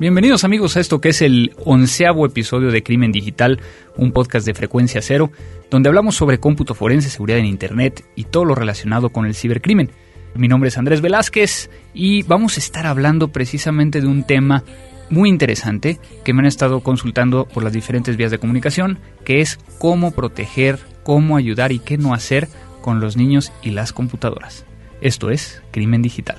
Bienvenidos amigos a esto que es el onceavo episodio de Crimen Digital, un podcast de frecuencia cero, donde hablamos sobre cómputo forense, seguridad en Internet y todo lo relacionado con el cibercrimen. Mi nombre es Andrés Velázquez y vamos a estar hablando precisamente de un tema muy interesante que me han estado consultando por las diferentes vías de comunicación, que es cómo proteger, cómo ayudar y qué no hacer con los niños y las computadoras. Esto es Crimen Digital.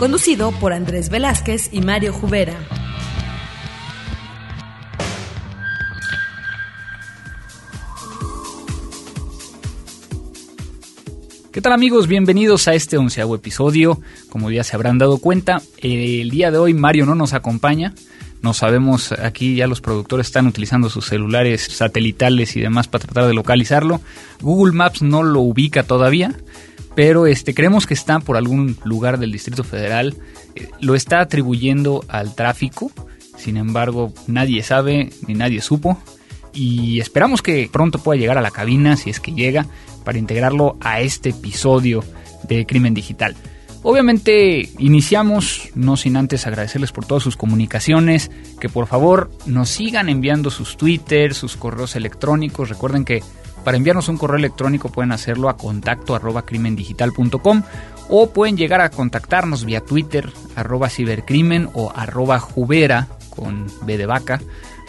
conducido por Andrés Velázquez y Mario Jubera. ¿Qué tal amigos? Bienvenidos a este onceavo episodio. Como ya se habrán dado cuenta, el día de hoy Mario no nos acompaña. No sabemos, aquí ya los productores están utilizando sus celulares satelitales y demás para tratar de localizarlo. Google Maps no lo ubica todavía pero este, creemos que está por algún lugar del Distrito Federal, eh, lo está atribuyendo al tráfico, sin embargo nadie sabe ni nadie supo y esperamos que pronto pueda llegar a la cabina si es que llega para integrarlo a este episodio de Crimen Digital. Obviamente iniciamos, no sin antes agradecerles por todas sus comunicaciones, que por favor nos sigan enviando sus Twitter, sus correos electrónicos, recuerden que para enviarnos un correo electrónico pueden hacerlo a contacto arroba crimendigital.com o pueden llegar a contactarnos vía Twitter arroba cibercrimen o arroba jubera con B de vaca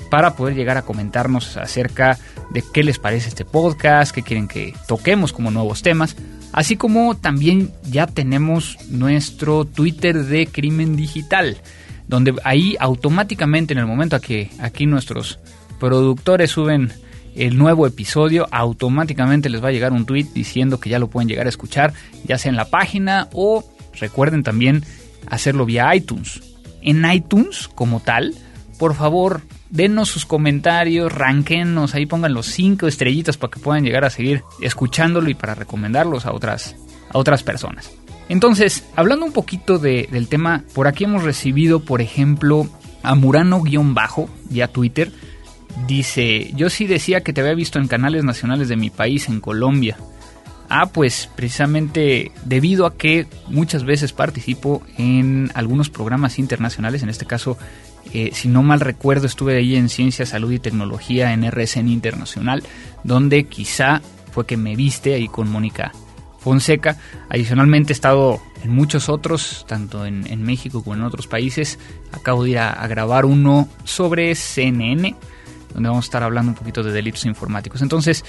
para poder llegar a comentarnos acerca de qué les parece este podcast, qué quieren que toquemos como nuevos temas, así como también ya tenemos nuestro Twitter de Crimen Digital, donde ahí automáticamente en el momento a que aquí nuestros productores suben el nuevo episodio, automáticamente les va a llegar un tweet diciendo que ya lo pueden llegar a escuchar, ya sea en la página o recuerden también hacerlo vía iTunes. En iTunes, como tal, por favor, denos sus comentarios, ranquenos, ahí pongan los cinco estrellitas para que puedan llegar a seguir escuchándolo y para recomendarlos a otras, a otras personas. Entonces, hablando un poquito del tema, por aquí hemos recibido, por ejemplo, a Murano-bajo, ya Twitter, Dice, yo sí decía que te había visto en canales nacionales de mi país, en Colombia. Ah, pues precisamente debido a que muchas veces participo en algunos programas internacionales, en este caso, eh, si no mal recuerdo, estuve ahí en Ciencia, Salud y Tecnología en RSN Internacional, donde quizá fue que me viste ahí con Mónica Fonseca. Adicionalmente he estado en muchos otros, tanto en, México como en otros países. Acabo de ir a grabar uno sobre CNN donde vamos a estar hablando un poquito de delitos informáticos. Entonces,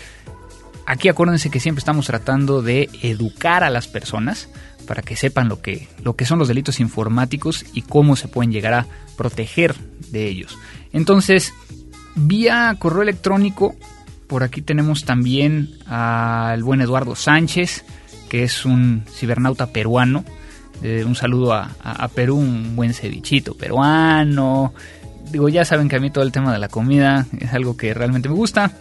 aquí acuérdense que siempre estamos tratando de educar a las personas para que sepan lo que, lo que son los delitos informáticos y cómo se pueden llegar a proteger de ellos. Entonces, vía correo electrónico, por aquí tenemos también al buen Eduardo Sánchez, que es un cibernauta peruano. Eh, un saludo a, a Perú, un buen cevichito peruano, digo, ya saben que a mí todo el tema de la comida es algo que realmente me gusta.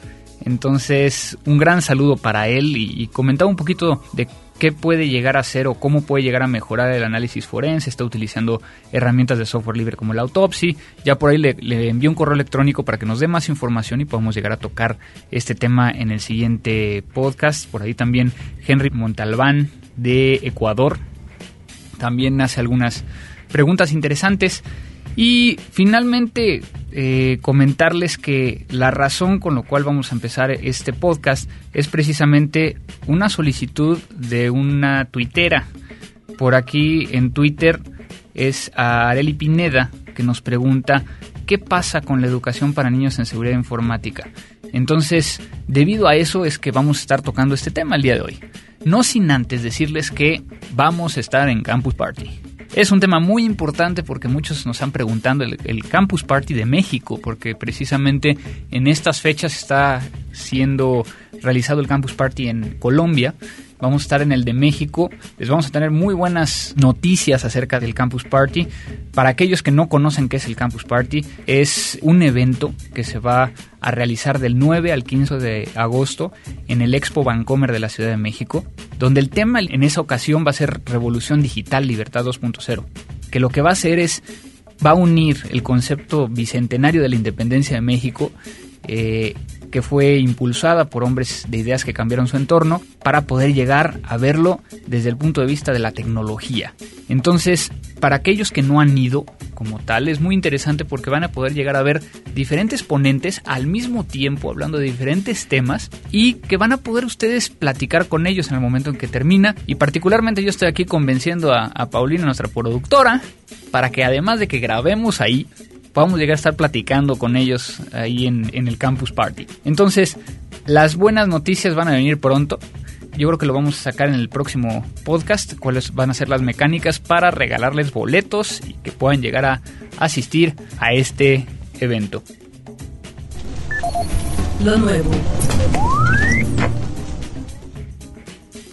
Entonces, un gran saludo para él y, comentaba un poquito de qué puede llegar a ser o cómo puede llegar a mejorar el análisis forense. Está utilizando herramientas de software libre como la Autopsy. Ya por ahí le, le envió un correo electrónico para que nos dé más información y podamos llegar a tocar este tema en el siguiente podcast. Por ahí también Henry Montalbán de Ecuador también hace algunas preguntas interesantes. Y finalmente eh, comentarles que la razón con la cual vamos a empezar este podcast es precisamente una solicitud de una tuitera. Por aquí en Twitter es a Areli Pineda que nos pregunta qué pasa con la educación para niños en seguridad informática. Entonces, debido a eso es que vamos a estar tocando este tema el día de hoy. No sin antes decirles que vamos a estar en Campus Party. Es un tema muy importante porque muchos nos han preguntando el, Campus Party de México, porque precisamente en estas fechas está siendo realizado el Campus Party en Colombia vamos a estar en el de México, les vamos a tener muy buenas noticias acerca del Campus Party. Para aquellos que no conocen qué es el Campus Party, es un evento que se va a realizar del 9 al 15 de agosto en el Expo Vancomer de la Ciudad de México, donde el tema en esa ocasión va a ser Revolución Digital Libertad 2.0, que lo que va a hacer es va a unir el concepto bicentenario de la independencia de México eh, que fue impulsada por hombres de ideas que cambiaron su entorno para poder llegar a verlo desde el punto de vista de la tecnología. Entonces, para aquellos que no han ido como tal, es muy interesante porque van a poder llegar a ver diferentes ponentes al mismo tiempo hablando de diferentes temas y que van a poder ustedes platicar con ellos en el momento en que termina. Y particularmente yo estoy aquí convenciendo a, a Paulina, nuestra productora, para que además de que grabemos ahí, podamos llegar a estar platicando con ellos ahí en, el Campus Party. Entonces, las buenas noticias van a venir pronto. Yo creo que lo vamos a sacar en el próximo podcast, cuáles van a ser las mecánicas para regalarles boletos y que puedan llegar a asistir a este evento. Lo nuevo.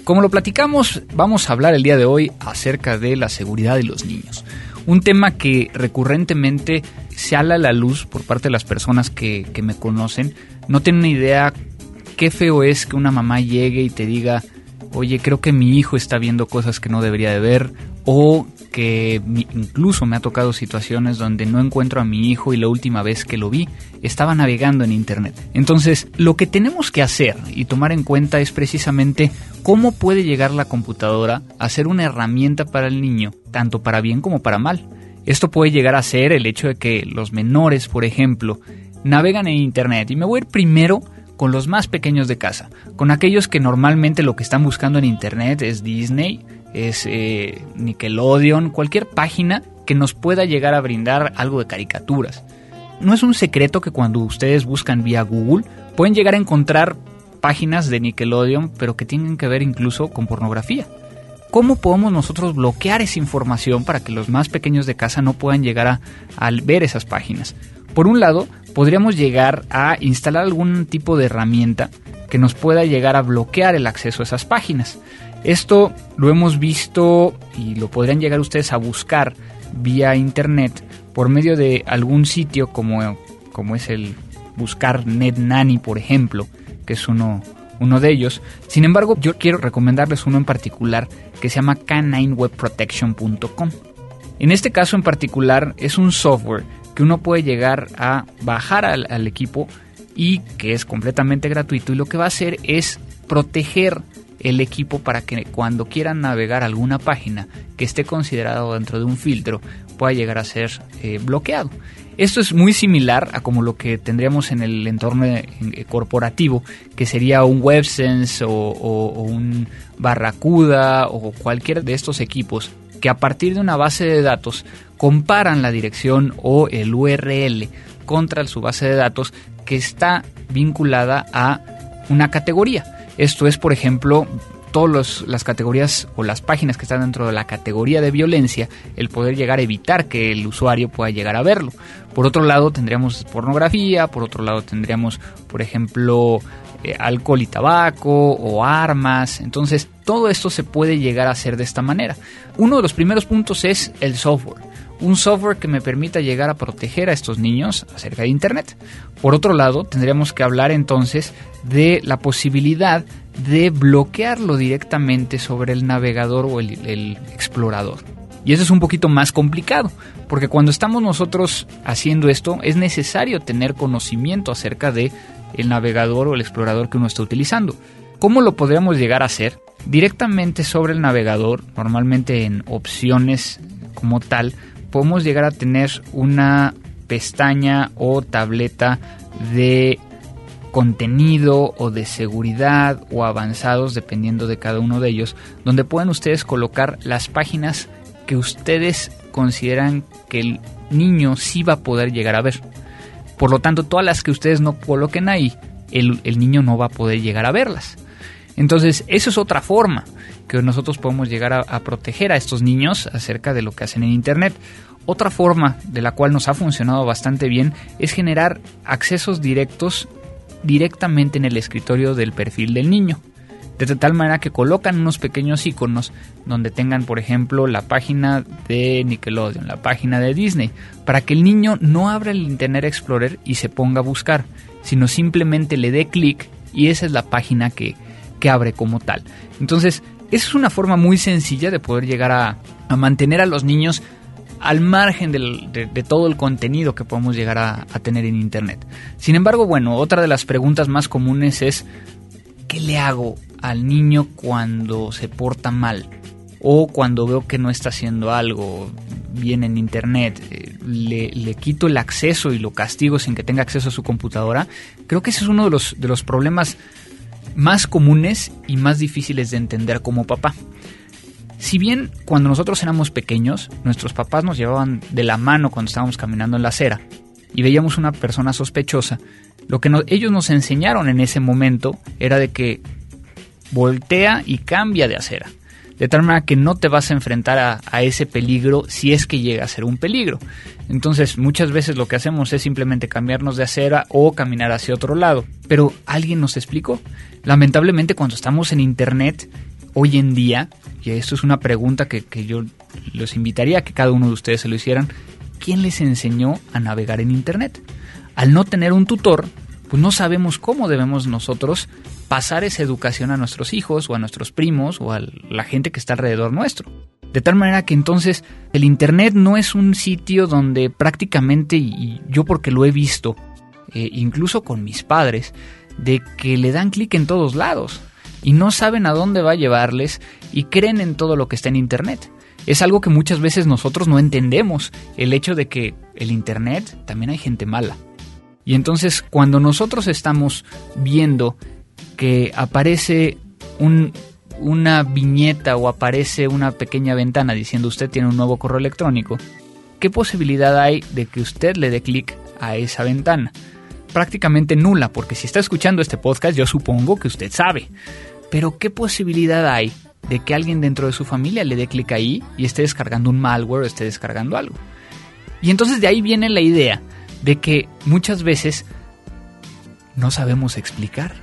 Como lo platicamos, vamos a hablar el día de hoy acerca de la seguridad de los niños. Un tema que recurrentemente se ala a la luz por parte de las personas que, que me conocen. No tienen idea qué feo es que una mamá llegue y te diga, oye, creo que mi hijo está viendo cosas que no debería de ver, o que incluso me ha tocado situaciones donde no encuentro a mi hijo y la última vez que lo vi estaba navegando en internet. Entonces, lo que tenemos que hacer y tomar en cuenta es precisamente cómo puede llegar la computadora a ser una herramienta para el niño, tanto para bien como para mal. Esto puede llegar a ser el hecho de que los menores, por ejemplo, navegan en Internet. Y me voy a ir primero con los más pequeños de casa, con aquellos que normalmente lo que están buscando en Internet es Disney, es eh, Nickelodeon, cualquier página que nos pueda llegar a brindar algo de caricaturas. No es un secreto que cuando ustedes buscan vía Google pueden llegar a encontrar páginas de Nickelodeon, pero que tienen que ver incluso con pornografía. ¿Cómo podemos nosotros bloquear esa información para que los más pequeños de casa no puedan llegar a, ver esas páginas? Por un lado, podríamos llegar a instalar algún tipo de herramienta que nos pueda llegar a bloquear el acceso a esas páginas. Esto lo hemos visto y lo podrían llegar ustedes a buscar vía internet por medio de algún sitio como, como es el buscar NetNanny, por ejemplo, que es uno, uno de ellos. Sin embargo, yo quiero recomendarles uno en particular que se llama caninewebprotection.com. En este caso en particular es un software que uno puede llegar a bajar al, equipo y que es completamente gratuito y lo que va a hacer es proteger el equipo para que cuando quieran navegar alguna página que esté considerado dentro de un filtro pueda llegar a ser eh, bloqueado. Esto es muy similar a como lo que tendríamos en el entorno eh, corporativo, que sería un WebSense o, o un Barracuda o cualquier de estos equipos que a partir de una base de datos comparan la dirección o el URL contra su base de datos que está vinculada a una categoría. Esto es, por ejemplo, todas las categorías o las páginas que están dentro de la categoría de violencia, el poder llegar a evitar que el usuario pueda llegar a verlo. Por otro lado, tendríamos pornografía, por otro lado, tendríamos, por ejemplo, eh, alcohol y tabaco o armas. Entonces, todo esto se puede llegar a hacer de esta manera. Uno de los primeros puntos es el software un software que me permita llegar a proteger a estos niños acerca de Internet. Por otro lado, tendríamos que hablar entonces de la posibilidad de bloquearlo directamente sobre el navegador o el, explorador. Y eso es un poquito más complicado, porque cuando estamos nosotros haciendo esto es necesario tener conocimiento acerca de el navegador o el explorador que uno está utilizando. ¿Cómo lo podríamos llegar a hacer? Directamente sobre el navegador, normalmente en opciones como tal, podemos llegar a tener una pestaña o tableta de contenido o de seguridad o avanzados dependiendo de cada uno de ellos donde pueden ustedes colocar las páginas que ustedes consideran que el niño sí va a poder llegar a ver por lo tanto todas las que ustedes no coloquen ahí el, niño no va a poder llegar a verlas entonces eso es otra forma que nosotros podemos llegar a, proteger a estos niños acerca de lo que hacen en Internet. Otra forma de la cual nos ha funcionado bastante bien es generar accesos directos directamente en el escritorio del perfil del niño. de tal manera que colocan unos pequeños iconos donde tengan, por ejemplo, la página de Nickelodeon, la página de Disney, para que el niño no abra el Internet Explorer y se ponga a buscar, sino simplemente le dé clic y esa es la página que, que abre como tal. Entonces, esa es una forma muy sencilla de poder llegar a, a mantener a los niños al margen de, todo el contenido que podemos llegar a, tener en Internet. Sin embargo, bueno, otra de las preguntas más comunes es, ¿qué le hago al niño cuando se porta mal? O cuando veo que no está haciendo algo bien en Internet, eh, le, le, quito el acceso y lo castigo sin que tenga acceso a su computadora. Creo que ese es uno de los, de los problemas más comunes y más difíciles de entender como papá. Si bien cuando nosotros éramos pequeños, nuestros papás nos llevaban de la mano cuando estábamos caminando en la acera y veíamos una persona sospechosa, lo que ellos nos enseñaron en ese momento era de que voltea y cambia de acera. De tal manera que no te vas a enfrentar a, a, ese peligro si es que llega a ser un peligro. Entonces muchas veces lo que hacemos es simplemente cambiarnos de acera o caminar hacia otro lado. Pero alguien nos explicó. Lamentablemente cuando estamos en internet hoy en día, y esto es una pregunta que, yo los invitaría a que cada uno de ustedes se lo hicieran, ¿quién les enseñó a navegar en Internet? Al no tener un tutor, pues no sabemos cómo debemos nosotros pasar esa educación a nuestros hijos o a nuestros primos o a la gente que está alrededor nuestro. De tal manera que entonces el Internet no es un sitio donde prácticamente, y yo porque lo he visto, eh, incluso con mis padres, de que le dan clic en todos lados y no saben a dónde va a llevarles y creen en todo lo que está en Internet. Es algo que muchas veces nosotros no entendemos, el hecho de que el Internet también hay gente mala. Y entonces cuando nosotros estamos viendo que aparece una viñeta o aparece una pequeña ventana diciendo usted tiene un nuevo correo electrónico, ¿qué posibilidad hay de que usted le dé clic a esa ventana? prácticamente nula, porque si está escuchando este podcast yo supongo que usted sabe. Pero ¿qué posibilidad hay de que alguien dentro de su familia le dé clic ahí y esté descargando un malware o esté descargando algo? Y entonces de ahí viene la idea de que muchas veces no sabemos explicar.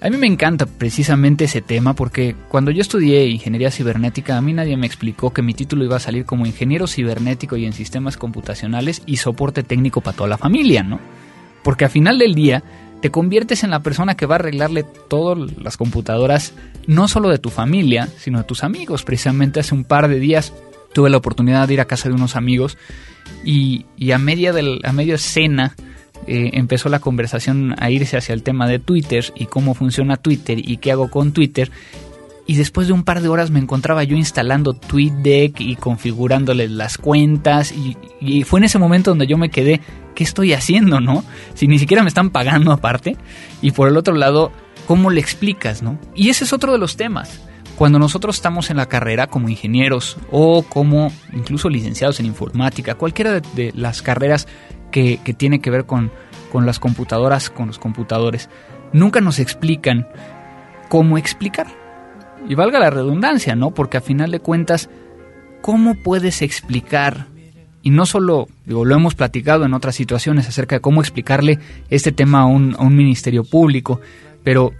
A mí me encanta precisamente ese tema porque cuando yo estudié ingeniería cibernética a mí nadie me explicó que mi título iba a salir como ingeniero cibernético y en sistemas computacionales y soporte técnico para toda la familia, ¿no? Porque al final del día te conviertes en la persona que va a arreglarle todas las computadoras, no solo de tu familia, sino de tus amigos. Precisamente hace un par de días tuve la oportunidad de ir a casa de unos amigos y, a, media del, a media cena eh, empezó la conversación a irse hacia el tema de Twitter y cómo funciona Twitter y qué hago con Twitter y después de un par de horas me encontraba yo instalando TweetDeck y configurándole las cuentas y, fue en ese momento donde yo me quedé, ¿qué estoy haciendo, no? Si ni siquiera me están pagando aparte y por el otro lado, ¿cómo le explicas, no? Y ese es otro de los temas. Cuando nosotros estamos en la carrera como ingenieros o como incluso licenciados en informática, cualquiera de, las carreras que, que tiene que ver con, con las computadoras, con los computadores, nunca nos explican cómo explicar y valga la redundancia, ¿no? Porque a final de cuentas, ¿cómo puedes explicar? Y no solo, digo, lo hemos platicado en otras situaciones acerca de cómo explicarle este tema a un, a un ministerio público, pero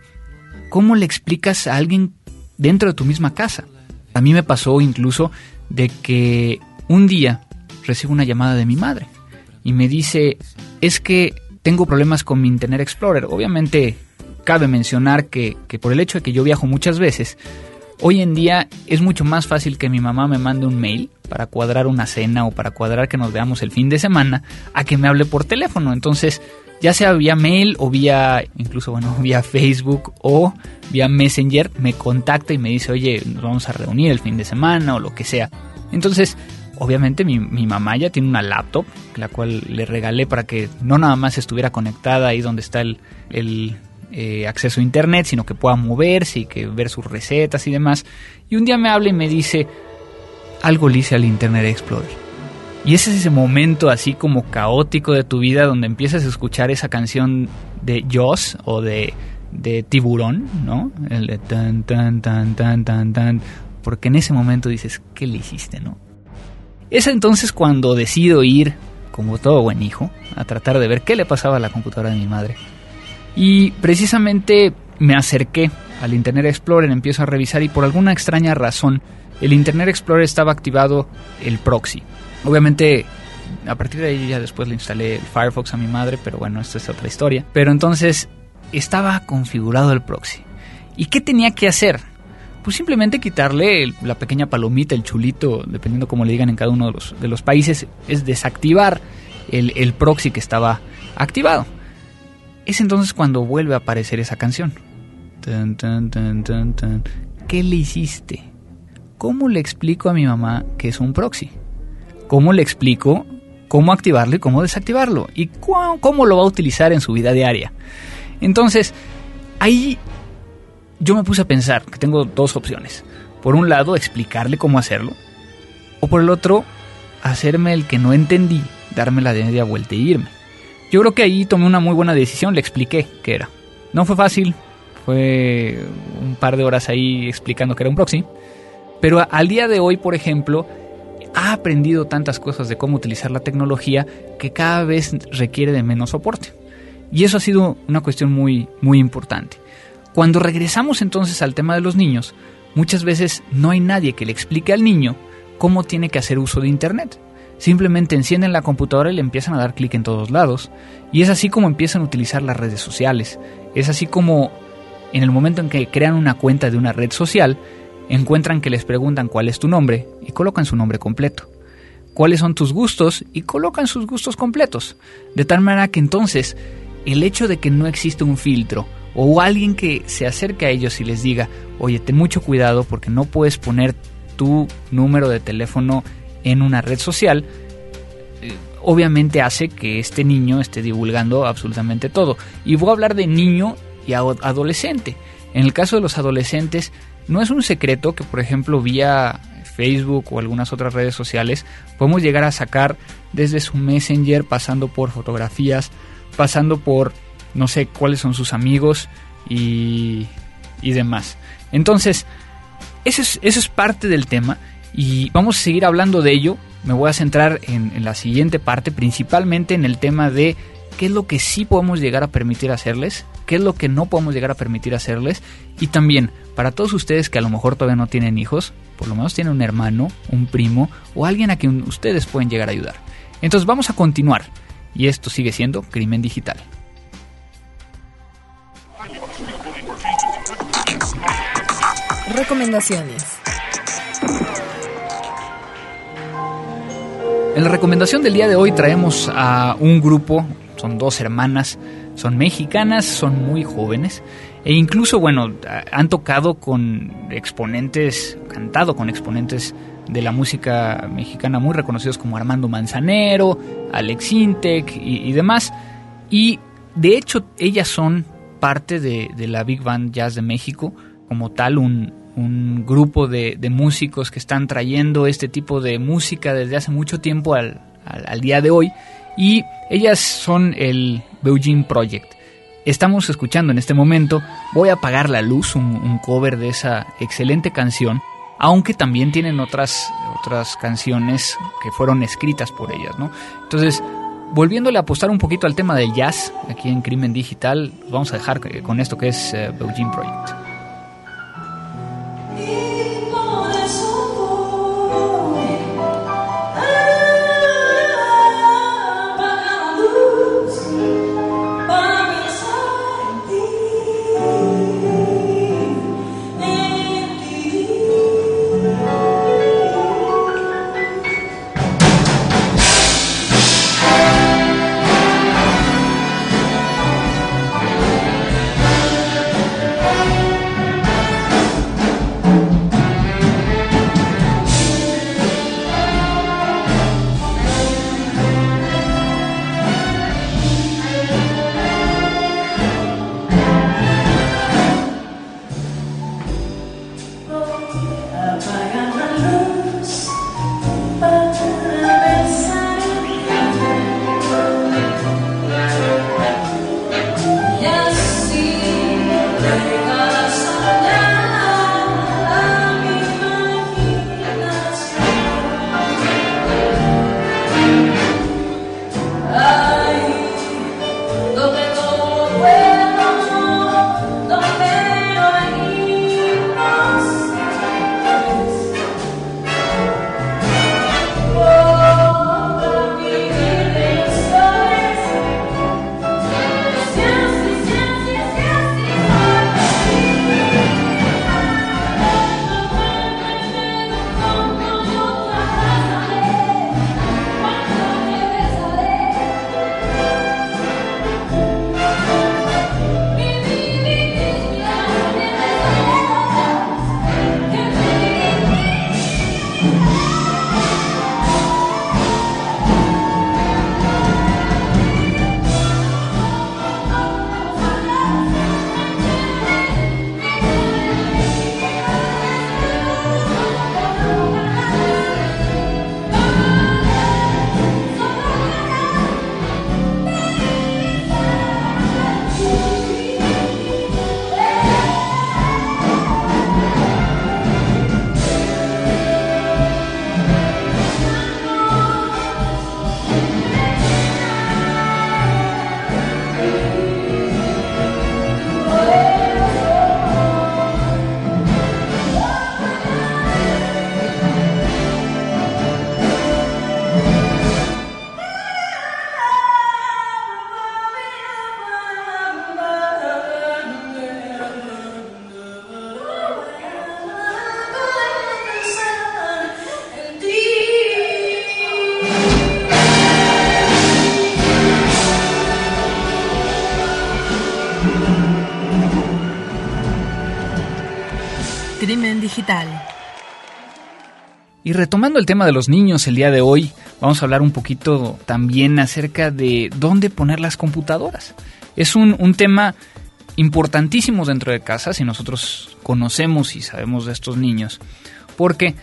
¿cómo le explicas a alguien dentro de tu misma casa? A mí me pasó incluso de que un día recibo una llamada de mi madre y me dice, es que tengo problemas con mi Internet Explorer. Obviamente cabe mencionar que, por el hecho de que yo viajo muchas veces, hoy en día es mucho más fácil que mi mamá me mande un mail para cuadrar una cena o para cuadrar que nos veamos el fin de semana a que me hable por teléfono. Entonces, ya sea vía mail o vía, incluso, bueno, vía Facebook o vía Messenger, me contacta y me dice, oye, nos vamos a reunir el fin de semana o lo que sea. Entonces, obviamente mi, mamá ya tiene una laptop, la cual le regalé para que no nada más estuviera conectada ahí donde está el, eh, acceso a internet, sino que pueda moverse y que ver sus recetas y demás. Y un día me habla y me dice, algo le hice al Internet Explorer. Y ese es ese momento así como caótico de tu vida donde empiezas a escuchar esa canción de Joss o de, de Tiburón, ¿no? El tan, tan, tan, tan, tan, tan. Porque en ese momento dices, ¿qué le hiciste, no? Es entonces cuando decido ir, como todo buen hijo, a tratar de ver qué le pasaba a la computadora de mi madre. Y precisamente me acerqué al Internet Explorer, empiezo a revisar y por alguna extraña razón el Internet Explorer estaba activado el proxy. Obviamente a partir de ahí ya después le instalé el Firefox a mi madre, pero bueno, esta es otra historia. Pero entonces estaba configurado el proxy. ¿Y qué tenía que hacer? Pues simplemente quitarle la pequeña palomita, el chulito, dependiendo cómo le digan en cada uno de los, de los países, es desactivar el, el proxy que estaba activado. Es entonces cuando vuelve a aparecer esa canción. ¿Qué le hiciste? ¿Cómo le explico a mi mamá que es un proxy? ¿Cómo le explico cómo activarlo y cómo desactivarlo? ¿Y cómo lo va a utilizar en su vida diaria? Entonces, ahí yo me puse a pensar que tengo dos opciones. Por un lado, explicarle cómo hacerlo. O por el otro, hacerme el que no entendí, darme la media vuelta e irme. Yo creo que ahí tomé una muy buena decisión, le expliqué qué era. No fue fácil, fue un par de horas ahí explicando que era un proxy. Pero al día de hoy, por ejemplo, ha aprendido tantas cosas de cómo utilizar la tecnología que cada vez requiere de menos soporte. Y eso ha sido una cuestión muy, muy importante. Cuando regresamos entonces al tema de los niños, muchas veces no hay nadie que le explique al niño cómo tiene que hacer uso de Internet. Simplemente encienden la computadora y le empiezan a dar clic en todos lados. Y es así como empiezan a utilizar las redes sociales. Es así como en el momento en que crean una cuenta de una red social, encuentran que les preguntan cuál es tu nombre y colocan su nombre completo. ¿Cuáles son tus gustos? Y colocan sus gustos completos. De tal manera que entonces el hecho de que no existe un filtro o alguien que se acerque a ellos y les diga, oye, ten mucho cuidado porque no puedes poner tu número de teléfono en una red social, eh, obviamente hace que este niño esté divulgando absolutamente todo. Y voy a hablar de niño y adolescente. En el caso de los adolescentes, no es un secreto que, por ejemplo, vía Facebook o algunas otras redes sociales, podemos llegar a sacar desde su Messenger, pasando por fotografías, pasando por no sé cuáles son sus amigos y, y demás. Entonces, eso es, eso es parte del tema y vamos a seguir hablando de ello. Me voy a centrar en, la siguiente parte, principalmente en el tema de qué es lo que sí podemos llegar a permitir hacerles, qué es lo que no podemos llegar a permitir hacerles y también para todos ustedes que a lo mejor todavía no tienen hijos, por lo menos tienen un hermano, un primo o alguien a quien ustedes pueden llegar a ayudar. Entonces vamos a continuar y esto sigue siendo crimen digital. Recomendaciones. En la recomendación del día de hoy traemos a un grupo, son dos hermanas, son mexicanas, son muy jóvenes e incluso, bueno, han tocado con exponentes, cantado con exponentes de la música mexicana muy reconocidos como Armando Manzanero, Alex Intec y, demás. Y de hecho ellas son parte de, la Big Band Jazz de México, como tal un, grupo de, músicos que están trayendo este tipo de música desde hace mucho tiempo al, día de hoy. Y ellas son el Beijing Project. Estamos escuchando en este momento Voy a apagar la luz, un, un cover de esa excelente canción aunque también tienen otras, otras canciones que fueron escritas por ellas, ¿no? Entonces, volviéndole a apostar un poquito al tema del jazz, aquí en Crimen Digital, vamos a dejar con esto que es uh, Project. Y retomando el tema de los niños el día de hoy, vamos a hablar un poquito también acerca de dónde poner las computadoras. Es un, un tema importantísimo dentro de casa si nosotros conocemos y sabemos de estos niños. Porque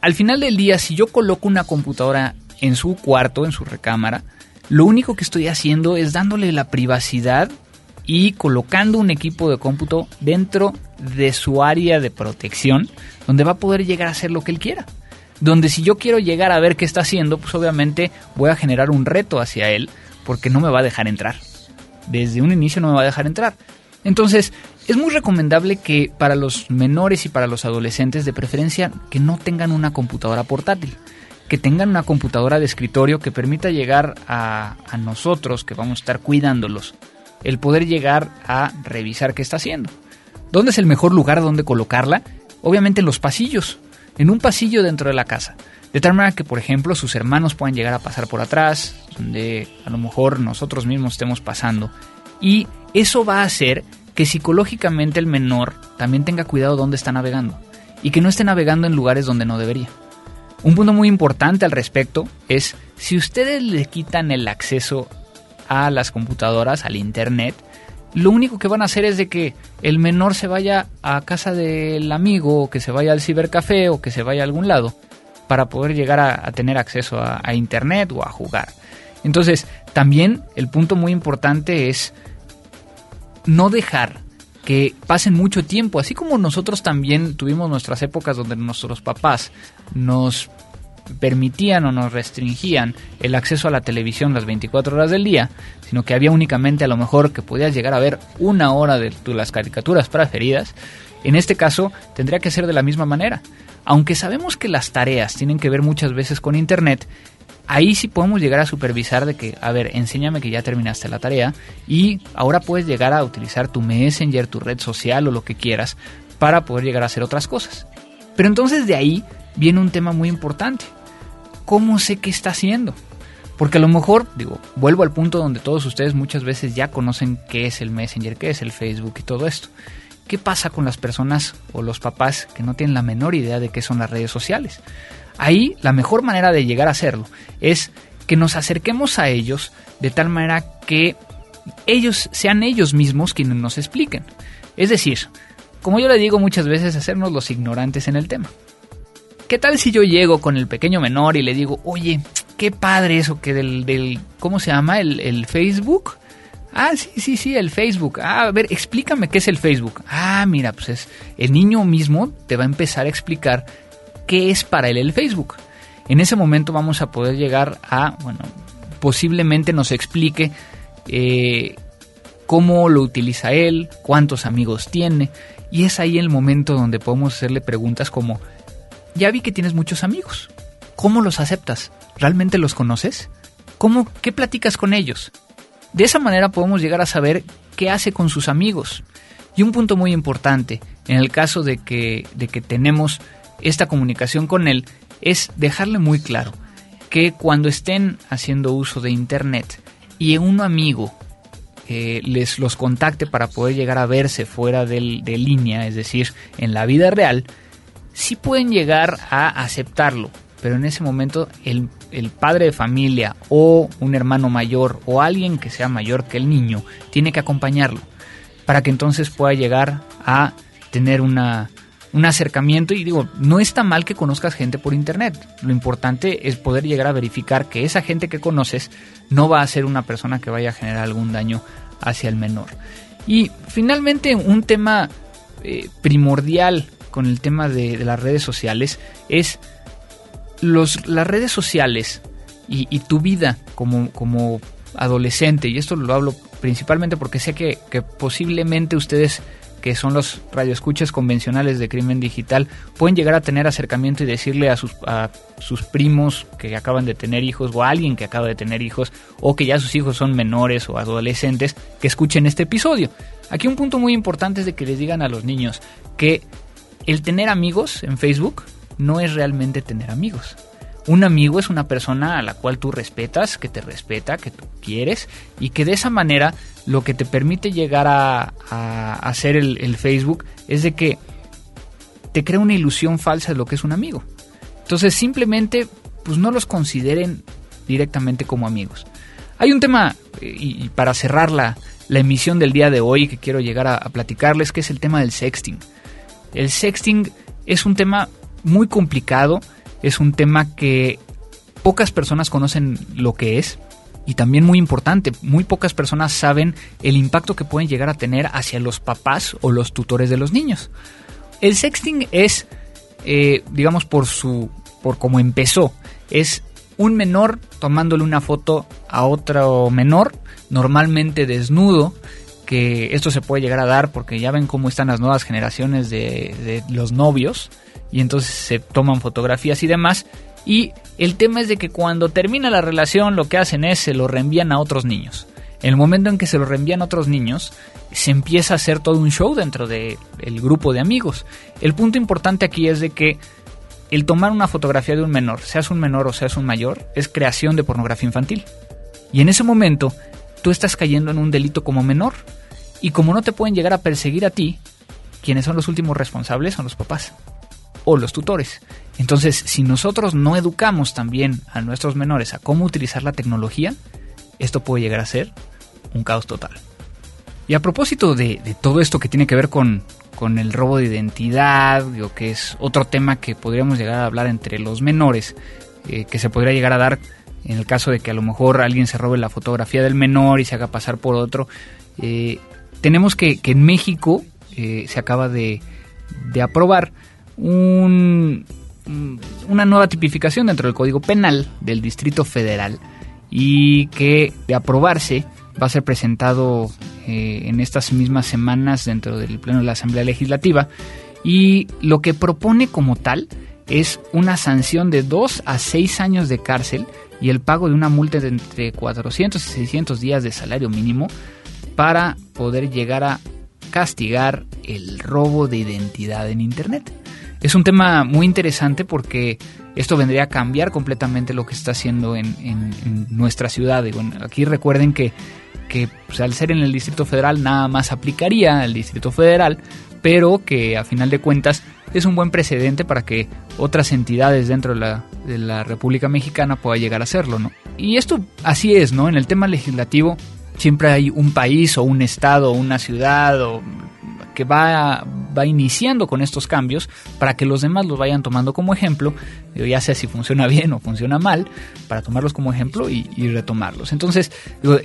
al final del día, si yo coloco una computadora en su cuarto, en su recámara, lo único que estoy haciendo es dándole la privacidad y colocando un equipo de cómputo dentro de su área de protección, donde va a poder llegar a hacer lo que él quiera. Donde si yo quiero llegar a ver qué está haciendo, pues obviamente voy a generar un reto hacia él, porque no me va a dejar entrar. Desde un inicio no me va a dejar entrar. Entonces, es muy recomendable que para los menores y para los adolescentes, de preferencia, que no tengan una computadora portátil, que tengan una computadora de escritorio que permita llegar a, a nosotros, que vamos a estar cuidándolos, el poder llegar a revisar qué está haciendo. ¿Dónde es el mejor lugar donde colocarla? Obviamente en los pasillos, en un pasillo dentro de la casa. De tal manera que, por ejemplo, sus hermanos puedan llegar a pasar por atrás, donde a lo mejor nosotros mismos estemos pasando. Y eso va a hacer que psicológicamente el menor también tenga cuidado dónde está navegando y que no esté navegando en lugares donde no debería. Un punto muy importante al respecto es si ustedes le quitan el acceso a las computadoras, al internet, lo único que van a hacer es de que el menor se vaya a casa del amigo, o que se vaya al cibercafé o que se vaya a algún lado para poder llegar a, tener acceso a, a internet o a jugar. Entonces, también el punto muy importante es no dejar que pasen mucho tiempo, así como nosotros también tuvimos nuestras épocas donde nuestros papás nos permitían o nos restringían el acceso a la televisión las 24 horas del día, sino que había únicamente a lo mejor que podías llegar a ver una hora de las caricaturas preferidas, en este caso tendría que ser de la misma manera. Aunque sabemos que las tareas tienen que ver muchas veces con Internet, ahí sí podemos llegar a supervisar de que, a ver, enséñame que ya terminaste la tarea y ahora puedes llegar a utilizar tu Messenger, tu red social o lo que quieras para poder llegar a hacer otras cosas. Pero entonces de ahí viene un tema muy importante. ¿Cómo sé qué está haciendo? Porque a lo mejor, digo, vuelvo al punto donde todos ustedes muchas veces ya conocen qué es el Messenger, qué es el Facebook y todo esto. ¿Qué pasa con las personas o los papás que no tienen la menor idea de qué son las redes sociales? Ahí la mejor manera de llegar a hacerlo es que nos acerquemos a ellos de tal manera que ellos sean ellos mismos quienes nos expliquen. Es decir, como yo le digo muchas veces, hacernos los ignorantes en el tema. ¿Qué tal si yo llego con el pequeño menor y le digo, oye, qué padre eso que del, del ¿cómo se llama? El, el Facebook. Ah, sí, sí, sí, el Facebook. Ah, a ver, explícame qué es el Facebook. Ah, mira, pues es el niño mismo te va a empezar a explicar qué es para él el Facebook. En ese momento vamos a poder llegar a, bueno, posiblemente nos explique eh, cómo lo utiliza él, cuántos amigos tiene, y es ahí el momento donde podemos hacerle preguntas como, ya vi que tienes muchos amigos, ¿cómo los aceptas? ¿Realmente los conoces? ¿Cómo, ¿Qué platicas con ellos? De esa manera podemos llegar a saber qué hace con sus amigos. Y un punto muy importante, en el caso de que, de que tenemos esta comunicación con él es dejarle muy claro que cuando estén haciendo uso de Internet y un amigo eh, les los contacte para poder llegar a verse fuera de línea, es decir, en la vida real, sí pueden llegar a aceptarlo, pero en ese momento el, el, padre de familia o un hermano mayor o alguien que sea mayor que el niño tiene que acompañarlo para que entonces pueda llegar a tener una, un acercamiento y digo, no está mal que conozcas gente por internet. Lo importante es poder llegar a verificar que esa gente que conoces no va a ser una persona que vaya a generar algún daño hacia el menor. Y finalmente un tema eh, primordial con el tema de, las redes sociales es los, las redes sociales y, tu vida como, como adolescente, y esto lo hablo principalmente porque sé que, que posiblemente ustedes que son los radioescuchas convencionales de crimen digital, pueden llegar a tener acercamiento y decirle a sus, a sus primos que acaban de tener hijos o a alguien que acaba de tener hijos o que ya sus hijos son menores o adolescentes que escuchen este episodio. Aquí un punto muy importante es de que les digan a los niños que el tener amigos en Facebook no es realmente tener amigos. Un amigo es una persona a la cual tú respetas, que te respeta, que tú quieres y que de esa manera lo que te permite llegar a, hacer el, Facebook es de que te crea una ilusión falsa de lo que es un amigo. Entonces simplemente pues no los consideren directamente como amigos. Hay un tema, eh, y, para cerrar la, emisión del día de hoy que quiero llegar a, platicarles, que es el tema del sexting. El sexting es un tema muy complicado, es un tema que pocas personas conocen lo que es y también muy importante, muy pocas personas saben el impacto que pueden llegar a tener hacia los papás o los tutores de los niños. El sexting es, eh, digamos, por su, por cómo empezó, es un menor tomándole una foto a otro menor, normalmente desnudo, que esto se puede llegar a dar porque ya ven cómo están las nuevas generaciones de, de los novios y entonces se toman fotografías y demás y el tema es de que cuando termina la relación lo que hacen es se lo reenvían a otros niños. El momento en que se lo reenvían a otros niños, se empieza a hacer todo un show dentro del grupo de amigos. El punto importante aquí es de que el tomar una fotografía de un menor, seas un menor o seas un mayor, es creación de pornografía infantil. Y en ese momento, tú estás cayendo en un delito como menor. Y como no te pueden llegar a perseguir a ti, quienes son los últimos responsables son los papás o los tutores. Entonces, si nosotros no educamos también a nuestros menores a cómo utilizar la tecnología, esto puede llegar a ser un caos total. Y a propósito de, todo esto que tiene que ver con, el robo de identidad, digo, que es otro tema que podríamos llegar a hablar entre los menores, eh, que se podría llegar a dar en el caso de que a lo mejor alguien se robe la fotografía del menor y se haga pasar por otro. Eh, tenemos que, que, en México eh, se acaba de, de aprobar un, una nueva tipificación dentro del Código Penal del Distrito Federal y que de aprobarse va a ser presentado eh, en estas mismas semanas dentro del Pleno de la Asamblea Legislativa. Y lo que propone como tal es una sanción de 2 a 6 años de cárcel y el pago de una multa de entre 400 y 600 días de salario mínimo para poder llegar a castigar el robo de identidad en Internet. Es un tema muy interesante porque esto vendría a cambiar completamente lo que está haciendo en, nuestra ciudad. Bueno, aquí recuerden que, que pues, al ser en el Distrito Federal nada más aplicaría al Distrito Federal, pero que a final de cuentas es un buen precedente para que otras entidades dentro de la, de la República Mexicana puedan llegar a hacerlo, ¿no? Y esto así es, ¿no? En el tema legislativo siempre hay un país o un estado o una ciudad o que va, va iniciando con estos cambios para que los demás los vayan tomando como ejemplo, ya sea si funciona bien o funciona mal, para tomarlos como ejemplo y, retomarlos. Entonces,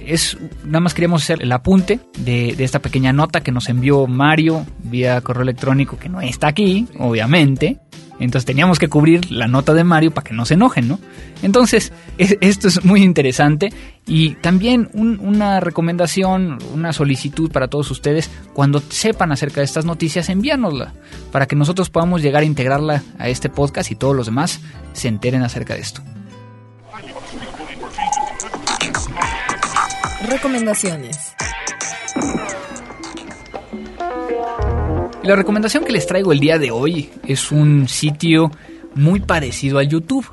es nada más queríamos hacer el apunte de esta pequeña nota que nos envió Mario vía correo electrónico, que no está aquí, obviamente, entonces teníamos que cubrir la nota de Mario para que no se enojen, ¿no? Entonces, esto es muy interesante y también una recomendación, una solicitud para todos ustedes, cuando sepan acerca de estas noticias, envíanosla para que nosotros podamos llegar a integrarla a este podcast y todos los demás se enteren acerca de esto. Recomendaciones. La recomendación que les traigo el día de hoy es un sitio muy parecido a YouTube.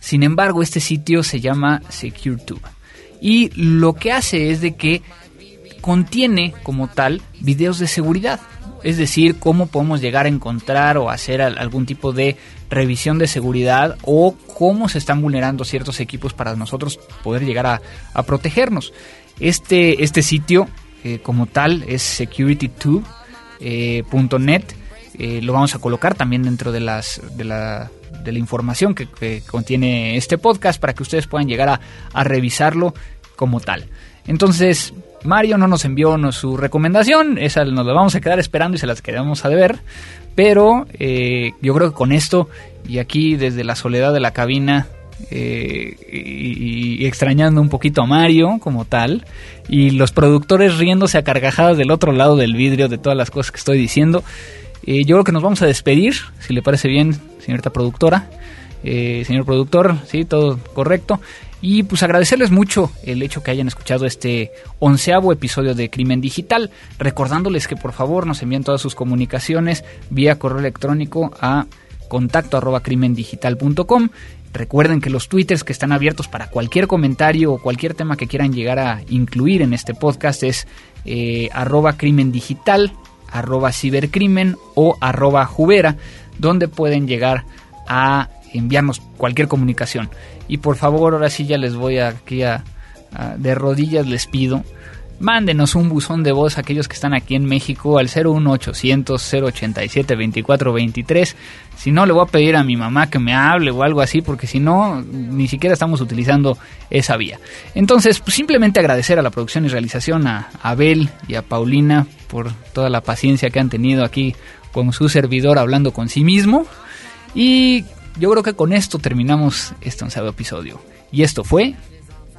Sin embargo, este sitio se llama SecureTube. Y lo que hace es de que contiene como tal videos de seguridad. Es decir, cómo podemos llegar a encontrar o hacer algún tipo de revisión de seguridad o cómo se están vulnerando ciertos equipos para nosotros poder llegar a, protegernos. Este, este sitio eh, como tal es SecurityTube eh, .net. Eh, lo vamos a colocar también dentro de, las, de, la, de la información que, contiene este podcast para que ustedes puedan llegar a, a revisarlo como tal. Entonces, Mario no nos envió su recomendación, esa nos la vamos a quedar esperando y se las quedamos a deber. Pero eh, yo creo que con esto, y aquí desde la soledad de la cabina, eh, y, extrañando un poquito a Mario como tal, y los productores riéndose a carcajadas del otro lado del vidrio de todas las cosas que estoy diciendo. Eh, yo creo que nos vamos a despedir, si le parece bien, señorita productora, eh, señor productor, sí, todo correcto. Y pues agradecerles mucho el hecho que hayan escuchado este onceavo episodio de Crimen Digital, recordándoles que por favor nos envíen todas sus comunicaciones vía correo electrónico a contacto arroba Recuerden que los twitters que están abiertos para cualquier comentario o cualquier tema que quieran llegar a incluir en este podcast es eh, arroba crimen digital, arroba cibercrimen o arroba jubera. donde pueden llegar a enviarnos cualquier comunicación. Y por favor, ahora sí ya les voy aquí a, de rodillas les pido mándenos un buzón de voz a aquellos que están aquí en México al 01800 087 2423. Si no, le voy a pedir a mi mamá que me hable o algo así, porque si no, ni siquiera estamos utilizando esa vía. Entonces, pues, simplemente agradecer a la producción y realización, a Abel y a Paulina por toda la paciencia que han tenido aquí con su servidor hablando con sí mismo. Y yo creo que con esto terminamos este onceavo episodio. Y esto fue...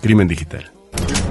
Crimen Digital.